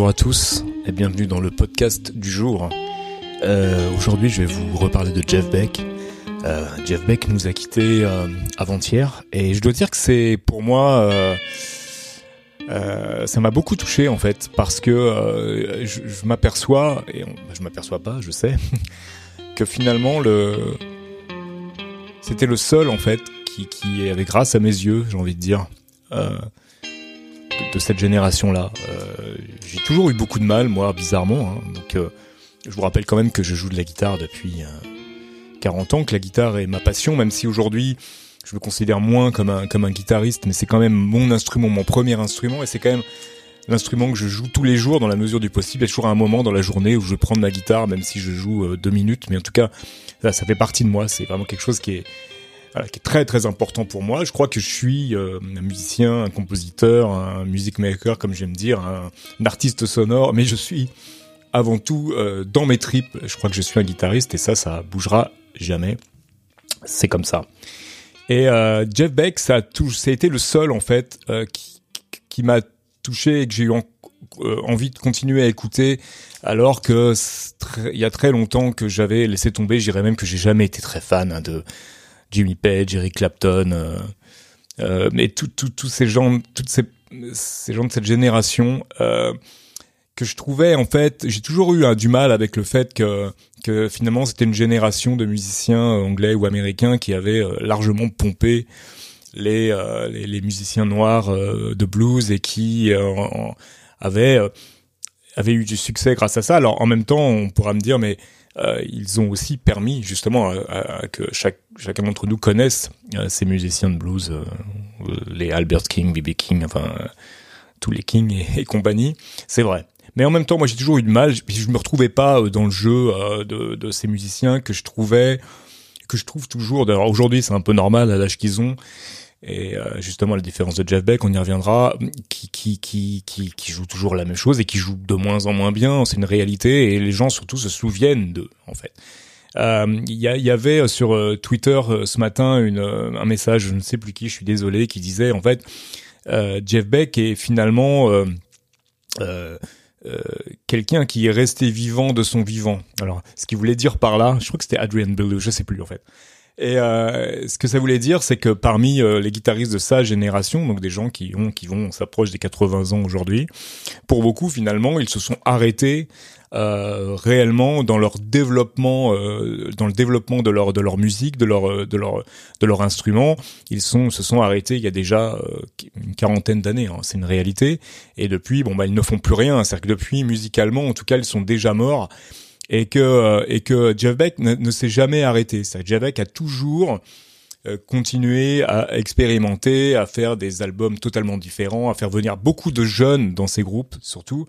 bonjour à tous et bienvenue dans le podcast du jour. Euh, Aujourd'hui, je vais vous reparler de Jeff Beck. Euh, Jeff Beck nous a quittés euh, avant-hier et je dois dire que c'est pour moi, ça m'a beaucoup touché en fait parce que je, m'aperçois et je m'aperçois pas, je sais, que finalement le c'était le seul en fait qui, qui avait grâce à mes yeux, j'ai envie de dire. Euh, de, de cette génération-là. Euh, j'ai toujours eu beaucoup de mal, moi, bizarrement. Hein. Donc, euh, je vous rappelle quand même que je joue de la guitare depuis euh, 40 ans, que la guitare est ma passion, même si aujourd'hui, je me considère moins comme un, comme un guitariste, mais c'est quand même mon instrument, mon premier instrument, et c'est quand même l'instrument que je joue tous les jours dans la mesure du possible. Il y a toujours un moment dans la journée où je vais prendre ma guitare, même si je joue euh, deux minutes, mais en tout cas, ça, ça fait partie de moi. C'est vraiment quelque chose qui est voilà, qui est très très important pour moi. Je crois que je suis euh, un musicien, un compositeur, un music maker, comme j'aime dire, un, artiste sonore, mais je suis avant tout euh, dans mes tripes. Je crois que je suis un guitariste et ça, ça bougera jamais. C'est comme ça. Et euh, Jeff Beck, ça a, ça a été le seul en fait euh, qui, qui m'a touché et que j'ai eu euh, envie de continuer à écouter alors que il y a très longtemps que j'avais laissé tomber. Je dirais même que j'ai jamais été très fan hein, de Jimmy Page, Eric Clapton, euh, euh, mais tous ces gens, toutes ces, ces gens de cette génération euh, que je trouvais en fait, j'ai toujours eu hein, du mal avec le fait que que finalement c'était une génération de musiciens anglais ou américains qui avaient largement pompé les, les, musiciens noirs de blues et qui avaient avaient eu du succès grâce à ça. Alors en même temps, on pourra me dire mais euh, ils ont aussi permis justement à, à, à que chaque, chacun d'entre nous connaisse euh, ces musiciens de blues, euh, les Albert King, B.B. King, enfin tous les King et, compagnie. C'est vrai. Mais en même temps, moi j'ai toujours eu de mal, je, je me retrouvais pas dans le jeu de, de, ces musiciens que je trouvais, que je trouve toujours. D'ailleurs aujourd'hui c'est un peu normal à l'âge qu'ils ont et euh, justement la différence de Jeff Beck, on y reviendra, qui, qui, qui, qui, joue toujours la même chose et qui joue de moins en moins bien, c'est une réalité, et les gens surtout se souviennent d'eux, en fait. Il euh, y, y, avait sur euh, Twitter euh, ce matin une, un message, je ne sais plus qui, je suis désolé, qui disait en fait Jeff Beck est finalement quelqu'un qui est resté vivant de son vivant. Alors, ce qu'il voulait dire par là, je crois que c'était Adrian Belew, je sais plus en fait. Et euh, ce que ça voulait dire, c'est que parmi euh, les guitaristes de sa génération, donc des gens qui ont, qui vont, des 80 ans aujourd'hui, pour beaucoup finalement, ils se sont arrêtés euh, réellement dans leur développement, euh, dans le développement de leur de leur musique, de leur de leur de leur instrument. Ils sont se sont arrêtés il y a déjà euh, une quarantaine d'années. Hein, c'est une réalité. Et depuis, bon bah ils ne font plus rien. C'est-à-dire que depuis musicalement, en tout cas, ils sont déjà morts et que euh, et que Jeff Beck ne, s'est jamais arrêté. Ça, Jeff Beck a toujours euh, continué à expérimenter, à faire des albums totalement différents, à faire venir beaucoup de jeunes dans ses groupes, surtout.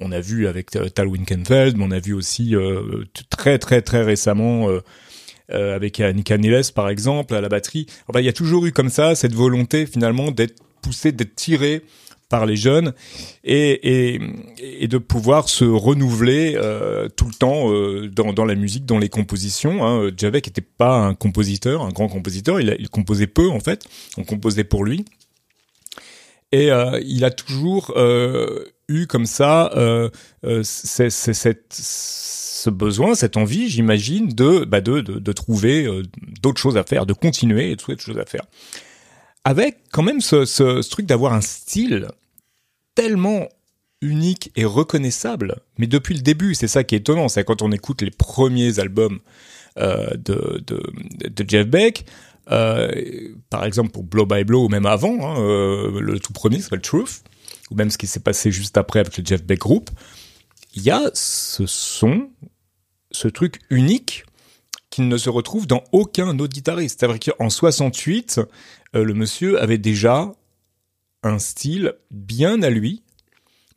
On a vu avec euh, Tal Winkenfeld, mais on a vu aussi euh, très très très récemment euh, euh, avec Nick Niles par exemple à la batterie. Enfin, il y a toujours eu comme ça cette volonté finalement d'être poussé, d'être tiré par les jeunes et, et, et de pouvoir se renouveler euh, tout le temps euh, dans, dans la musique, dans les compositions. Hein. Javek n'était pas un compositeur, un grand compositeur, il, il composait peu en fait, on composait pour lui. Et euh, il a toujours euh, eu comme ça euh, euh, ce besoin, cette envie, j'imagine, de, bah de, de, de trouver d'autres choses à faire, de continuer et de trouver d'autres choses à faire. Avec quand même ce, ce, ce truc d'avoir un style tellement unique et reconnaissable, mais depuis le début, c'est ça qui est étonnant, c'est quand on écoute les premiers albums euh, de, de, Jeff Beck, euh, par exemple pour Blow by Blow, ou même avant, hein, euh, le tout premier s'appelle Truth, ou même ce qui s'est passé juste après avec le Jeff Beck Group, il y a ce son, ce truc unique qui ne se retrouve dans aucun autre guitariste. C'est-à-dire qu'en 68, euh, le monsieur avait déjà un style bien à lui,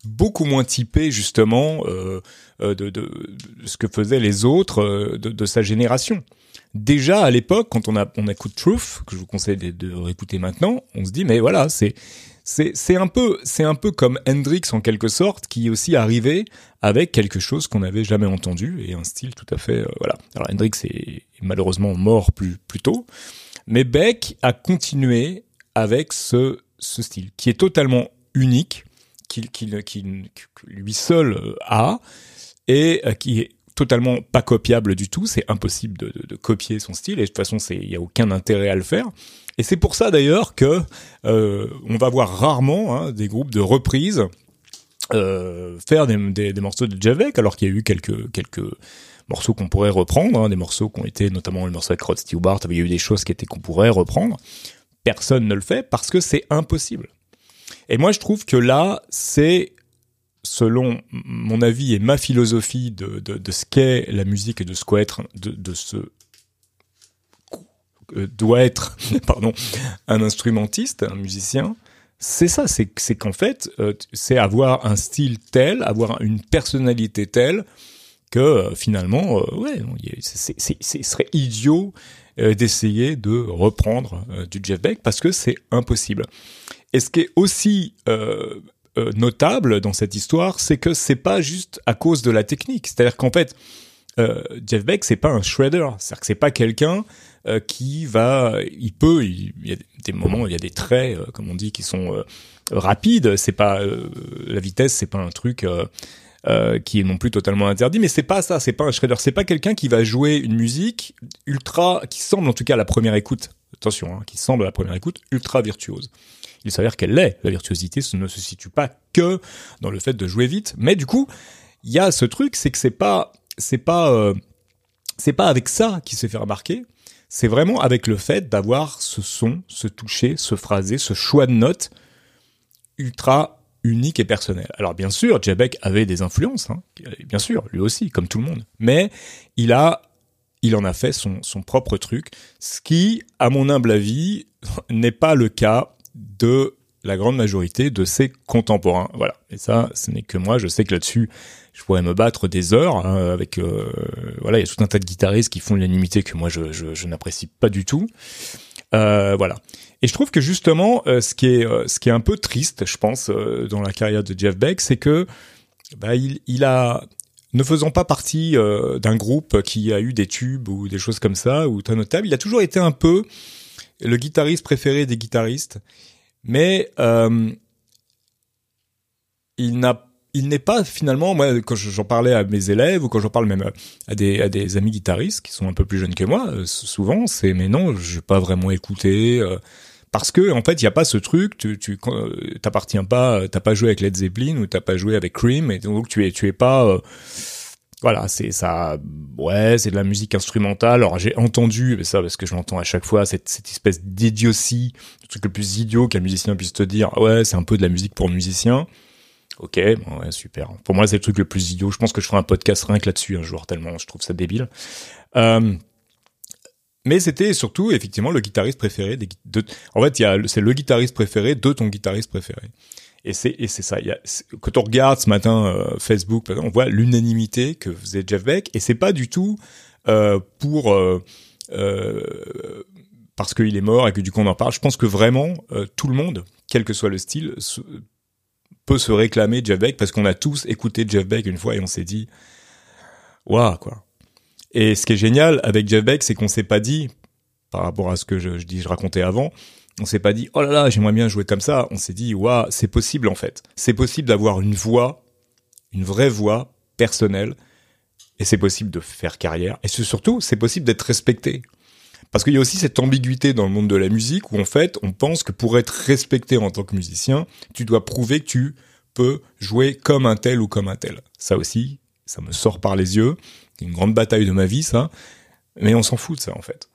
beaucoup moins typé justement euh, de, de, de, ce que faisaient les autres euh, de, de, sa génération. Déjà à l'époque, quand on, a, on écoute Truth, que je vous conseille de, de réécouter maintenant, on se dit mais voilà, c'est c'est un peu c'est un peu comme Hendrix en quelque sorte qui est aussi arrivé avec quelque chose qu'on n'avait jamais entendu et un style tout à fait euh, voilà. Alors Hendrix est malheureusement mort plus plus tôt, mais Beck a continué avec ce ce style qui est totalement unique qu'il lui seul a et qui est totalement pas copiable du tout. C'est impossible de, copier son style et de toute façon, il n'y a aucun intérêt à le faire. Et c'est pour ça d'ailleurs que euh, on va voir rarement hein, des groupes de reprises euh, faire des, des, des, morceaux de Javek, alors qu'il y a eu quelques quelques morceaux qu'on pourrait reprendre, hein, des morceaux qui ont été notamment le morceau avec Rod Stewart, il y a eu des choses qui étaient qu'on pourrait reprendre. Personne ne le fait parce que c'est impossible. Et moi, je trouve que là, c'est selon mon avis et ma philosophie de, de, ce qu'est la musique et de ce qu'est être, de, de ce euh, doit être, pardon, un instrumentiste, un musicien, c'est ça, c'est qu'en fait, euh, c'est avoir un style tel, avoir une personnalité telle que euh, finalement, euh, ouais, ce serait idiot d'essayer de reprendre du Jeff Beck parce que c'est impossible. Et ce qui est aussi notable dans cette histoire, c'est que c'est pas juste à cause de la technique. C'est-à-dire qu'en fait, Jeff Beck, c'est pas un shredder. C'est-à-dire que c'est pas quelqu'un euh, qui va, il peut, il, y a des moments, il y a des traits, euh, comme on dit, qui sont euh, rapides. C'est pas la vitesse, c'est pas un truc. Qui est non plus totalement interdit, mais c'est pas ça, c'est pas un shredder, c'est pas quelqu'un qui va jouer une musique ultra, qui semble en tout cas à la première écoute, attention, hein, qui semble à la première écoute ultra virtuose. Il s'avère qu'elle l'est. La virtuosité ne se situe pas que dans le fait de jouer vite, mais du coup, il y a ce truc, c'est que c'est pas, c'est pas, c'est pas avec ça qu'il s'est fait remarquer c'est vraiment avec le fait d'avoir ce son, ce toucher, ce phrasé, ce choix de notes ultra unique et personnel. Alors bien sûr, Jabek avait des influences, hein, bien sûr, lui aussi, comme tout le monde. Mais il a, il en a fait son, son propre truc, ce qui, à mon humble avis, n'est pas le cas de la grande majorité de ses contemporains. Voilà. Et ça, ce n'est que moi. Je sais que là-dessus, je pourrais me battre des heures hein, avec. Euh, voilà, il y a tout un tas de guitaristes qui font l'unanimité que moi je, je, je n'apprécie pas du tout. Euh, voilà. Et je trouve que justement, euh, ce qui est euh, ce qui est un peu triste, je pense, euh, dans la carrière de Jeff Beck, c'est que bah, il, il a ne faisant pas partie d'un groupe qui a eu des tubes ou des choses comme ça ou très notable, il a toujours été un peu le guitariste préféré des guitaristes mais il n'a il n'est pas finalement, moi, quand j'en parlais à mes élèves ou quand j'en parle même à des, à des amis guitaristes qui sont un peu plus jeunes que moi, euh, souvent c'est mais non, je vais pas vraiment écouter euh, parce que en fait il y a pas ce truc, tu tu t'appartiens pas, t'as pas joué avec Led Zeppelin ou t'as pas joué avec Cream et donc tu es tu es pas voilà, c'est ça. Ouais, c'est de la musique instrumentale. Alors j'ai entendu, mais ça parce que je l'entends à chaque fois, cette, cette espèce d'idiotie, le truc le plus idiot qu'un musicien puisse te dire. Ouais, c'est un peu de la musique pour musicien. Ok, bon, ouais, super. Pour moi, c'est le truc le plus idiot. Je pense que je ferai un podcast rien que là-dessus un jour, tellement je trouve ça débile. Euh, mais c'était surtout effectivement le guitariste préféré des. De, en fait, c'est le guitariste préféré de ton guitariste préféré. Et c'est et c'est ça. Quand on regarde ce matin euh, Facebook, on voit l'unanimité que faisait Jeff Beck, et c'est pas du tout euh, pour euh, euh parce qu'il est mort et que du coup on en parle. Je pense que vraiment tout le monde, quel que soit le style, peut se réclamer Jeff Beck parce qu'on a tous écouté Jeff Beck une fois et on s'est dit waouh quoi. Et ce qui est génial avec Jeff Beck, c'est qu'on s'est pas dit par rapport à ce que je, dis, je racontais avant, on s'est pas dit oh là là j'aimerais bien jouer comme ça. On s'est dit waouh c'est possible en fait. C'est possible d'avoir une voix, une vraie voix personnelle, et c'est possible de faire carrière. Et surtout c'est possible d'être respecté. Parce qu'il y a aussi cette ambiguïté dans le monde de la musique où en fait on pense que pour être respecté en tant que musicien, tu dois prouver que tu peux jouer comme un tel ou comme un tel. Ça aussi, ça me sort par les yeux. C'est une grande bataille de ma vie ça. Mais on s'en fout de ça en fait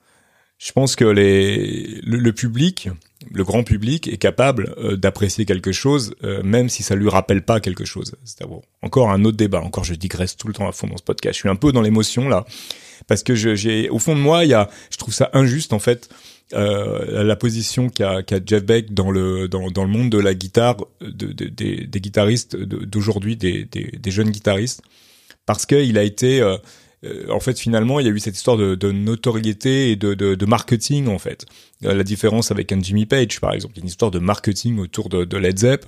je pense que les, le, public, le grand public, est capable euh, d'apprécier quelque chose, euh, même si ça lui rappelle pas quelque chose. C'est encore un autre débat. Encore, je digresse tout le temps à fond dans ce podcast. Je suis un peu dans l'émotion là, parce que j'ai, au fond de moi, il y a, je trouve ça injuste en fait. Euh, la position qu'a qu Jeff Beck dans le dans, dans le monde de la guitare de, de, des, des guitaristes d'aujourd'hui des, des, des, jeunes guitaristes parce qu'il a été euh, en fait finalement il y a eu cette histoire de, notoriété et de, marketing en fait. Euh, la différence avec un Jimmy Page par exemple, il y a une histoire de marketing autour de, Led Zepp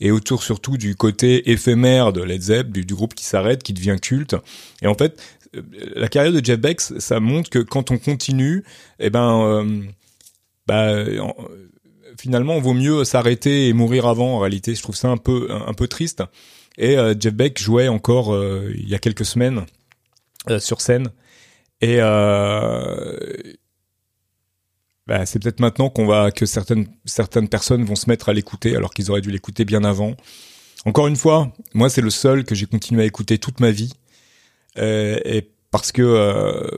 et autour surtout du côté éphémère de Led Zepp, du, groupe qui s'arrête, qui devient culte. Et en fait, euh, la carrière de Jeff Beck, ça montre que quand on continue, eh ben, bah, finalement, vaut mieux s'arrêter et mourir avant. En réalité, je trouve ça un peu un, peu triste. Et Jeff Beck jouait encore il y a quelques semaines sur scène. Et bah, c'est peut-être maintenant qu'on va que certaines certaines personnes vont se mettre à l'écouter alors qu'ils auraient dû l'écouter bien avant. Encore une fois, moi c'est le seul que j'ai continué à écouter toute ma vie euh, et parce que euh,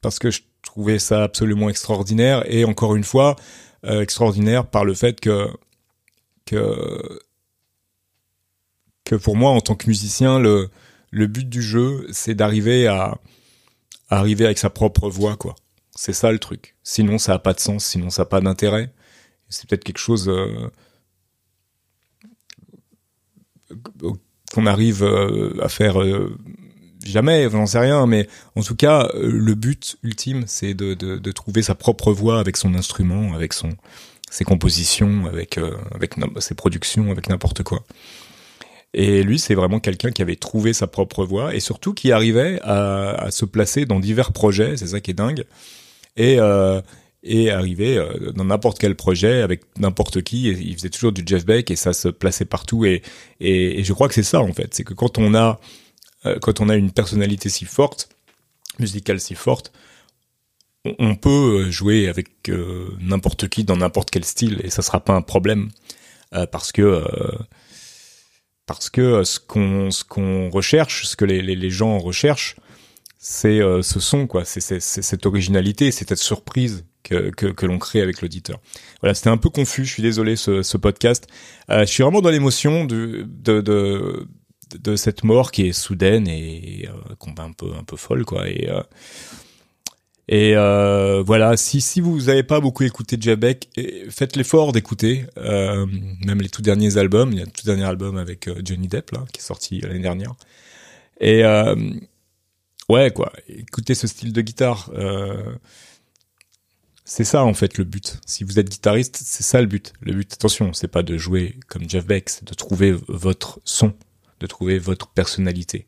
parce que je trouvais ça absolument extraordinaire et encore une fois euh, extraordinaire par le fait que que que pour moi en tant que musicien le le but du jeu c'est d'arriver à, arriver avec sa propre voix quoi c'est ça le truc. Sinon, ça a pas de sens. Sinon, ça a pas d'intérêt. C'est peut-être quelque chose euh, qu'on arrive euh, à faire euh, jamais. J'en sais rien, mais en tout cas, le but ultime, c'est de, de, trouver sa propre voix avec son instrument, avec son ses compositions, avec avec ses productions, avec n'importe quoi. Et lui, c'est vraiment quelqu'un qui avait trouvé sa propre voix et surtout qui arrivait à, se placer dans divers projets. C'est ça qui est dingue et euh, et arriver euh, dans n'importe quel projet avec n'importe qui. Il faisait toujours du Jeff Beck et ça se plaçait partout. Et, et, je crois que c'est ça en fait, c'est que quand on a euh, quand on a une personnalité si forte, musicale si forte, on, peut jouer avec n'importe qui dans n'importe quel style et ça sera pas un problème parce que parce que ce qu'on ce qu'on recherche, ce que les, les, gens recherchent, c'est euh, ce son quoi, c'est cette originalité, c'est cette surprise que, que, que l'on crée avec l'auditeur. Voilà, c'était un peu confus, je suis désolé ce, ce podcast. Euh, je suis vraiment dans l'émotion de, de, de, de, cette mort qui est soudaine et euh, un peu un peu folle quoi. Et euh, et euh, voilà, si si vous n'avez pas beaucoup écouté Jabek, faites l'effort d'écouter euh, même les tout derniers albums. Il y a le tout dernier album avec Johnny Depp là qui est sorti l'année dernière. Et ouais, quoi. Écoutez ce style de guitare. Euh, c'est ça en fait le but. Si vous êtes guitariste, c'est ça le but. Le but, attention, c'est pas de jouer comme Jeff Beck, c'est de trouver votre son, de trouver votre personnalité.